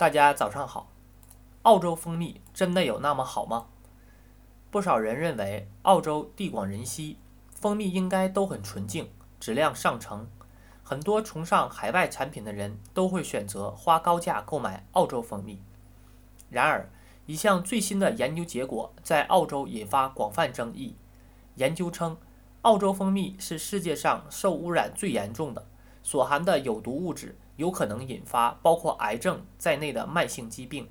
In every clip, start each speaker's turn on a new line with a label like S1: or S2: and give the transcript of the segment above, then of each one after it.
S1: 大家早上好。澳洲蜂蜜真的有那么好吗？不少人认为澳洲地广人稀，蜂蜜应该都很纯净，质量上乘。很多崇尚海外产品的人都会选择花高价购买澳洲蜂蜜。然而，一项最新的研究结果在澳洲引发广泛争议。研究称，澳洲蜂蜜是世界上受污染最严重的，所含的有毒物质。有可能引发包括癌症在内的慢性疾病。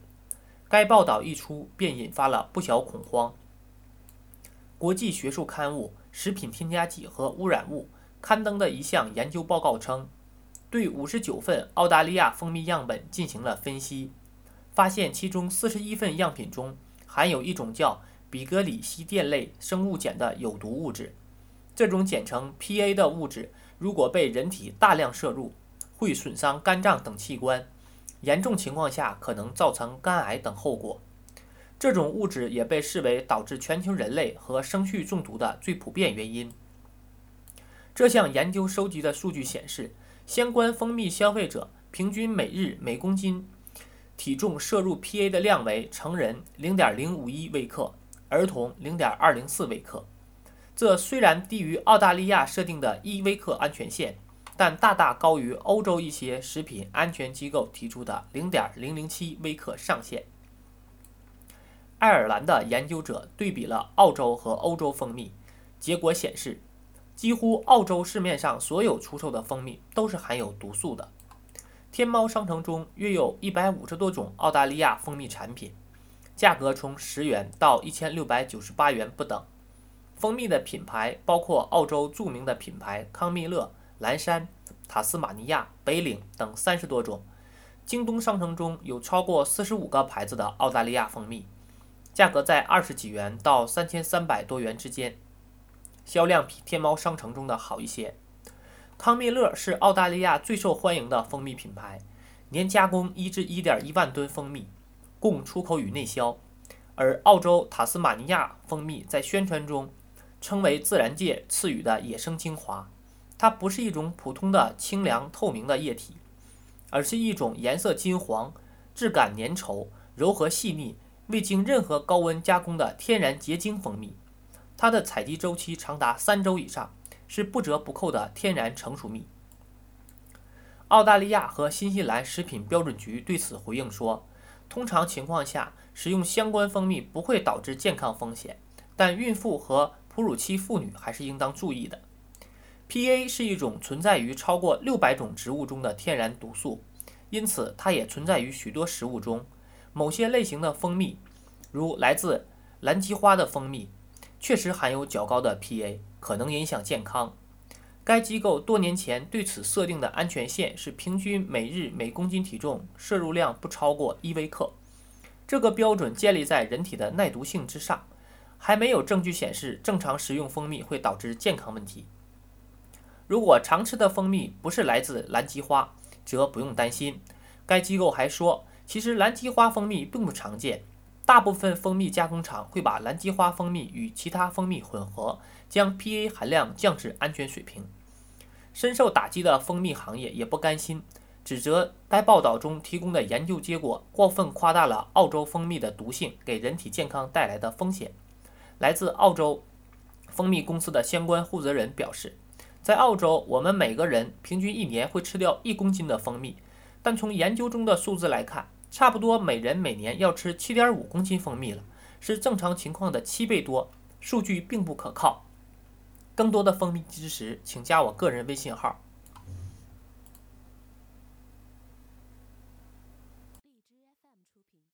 S1: 该报道一出，便引发了不小恐慌。国际学术刊物《食品添加剂和污染物》刊登的一项研究报告称，对五十九份澳大利亚蜂蜜样本进行了分析，发现其中四十一份样品中含有一种叫比格里西电类生物碱的有毒物质。这种简称 PA 的物质，如果被人体大量摄入，会损伤肝脏等器官，严重情况下可能造成肝癌等后果。这种物质也被视为导致全球人类和生畜中毒的最普遍原因。这项研究收集的数据显示，相关蜂蜜消费者平均每日每公斤体重摄入 PA 的量为成人0.051微克，儿童0.204微克。这虽然低于澳大利亚设定的一微克安全线。但大大高于欧洲一些食品安全机构提出的0.007微克上限。爱尔兰的研究者对比了澳洲和欧洲蜂蜜，结果显示，几乎澳洲市面上所有出售的蜂蜜都是含有毒素的。天猫商城中约有一百五十多种澳大利亚蜂蜜产品，价格从十元到一千六百九十八元不等。蜂蜜的品牌包括澳洲著名的品牌康蜜乐。蓝山、塔斯马尼亚、北岭等三十多种，京东商城中有超过四十五个牌子的澳大利亚蜂蜜，价格在二十几元到三千三百多元之间，销量比天猫商城中的好一些。康蜜乐是澳大利亚最受欢迎的蜂蜜品牌，年加工一至一点一万吨蜂蜜，供出口与内销。而澳洲塔斯马尼亚蜂蜜在宣传中称为自然界赐予的野生精华。它不是一种普通的清凉透明的液体，而是一种颜色金黄、质感粘稠、柔和细腻、未经任何高温加工的天然结晶蜂蜜。它的采集周期长达三周以上，是不折不扣的天然成熟蜜。澳大利亚和新西兰食品标准局对此回应说：“通常情况下，使用相关蜂蜜不会导致健康风险，但孕妇和哺乳期妇女还是应当注意的。” PA 是一种存在于超过六百种植物中的天然毒素，因此它也存在于许多食物中。某些类型的蜂蜜，如来自蓝鸡花的蜂蜜，确实含有较高的 PA，可能影响健康。该机构多年前对此设定的安全线是平均每日每公斤体重摄入量不超过一微克。这个标准建立在人体的耐毒性之上，还没有证据显示正常食用蜂蜜会导致健康问题。如果常吃的蜂蜜不是来自蓝鸡花，则不用担心。该机构还说，其实蓝鸡花蜂蜜并不常见，大部分蜂蜜加工厂会把蓝鸡花蜂蜜与其他蜂蜜混合，将 PA 含量降至安全水平。深受打击的蜂蜜行业也不甘心，指责该报道中提供的研究结果过分夸大了澳洲蜂蜜的毒性给人体健康带来的风险。来自澳洲蜂蜜公司的相关负责人表示。在澳洲，我们每个人平均一年会吃掉一公斤的蜂蜜，但从研究中的数字来看，差不多每人每年要吃七点五公斤蜂蜜了，是正常情况的七倍多。数据并不可靠。更多的蜂蜜知识，请加我个人微信号。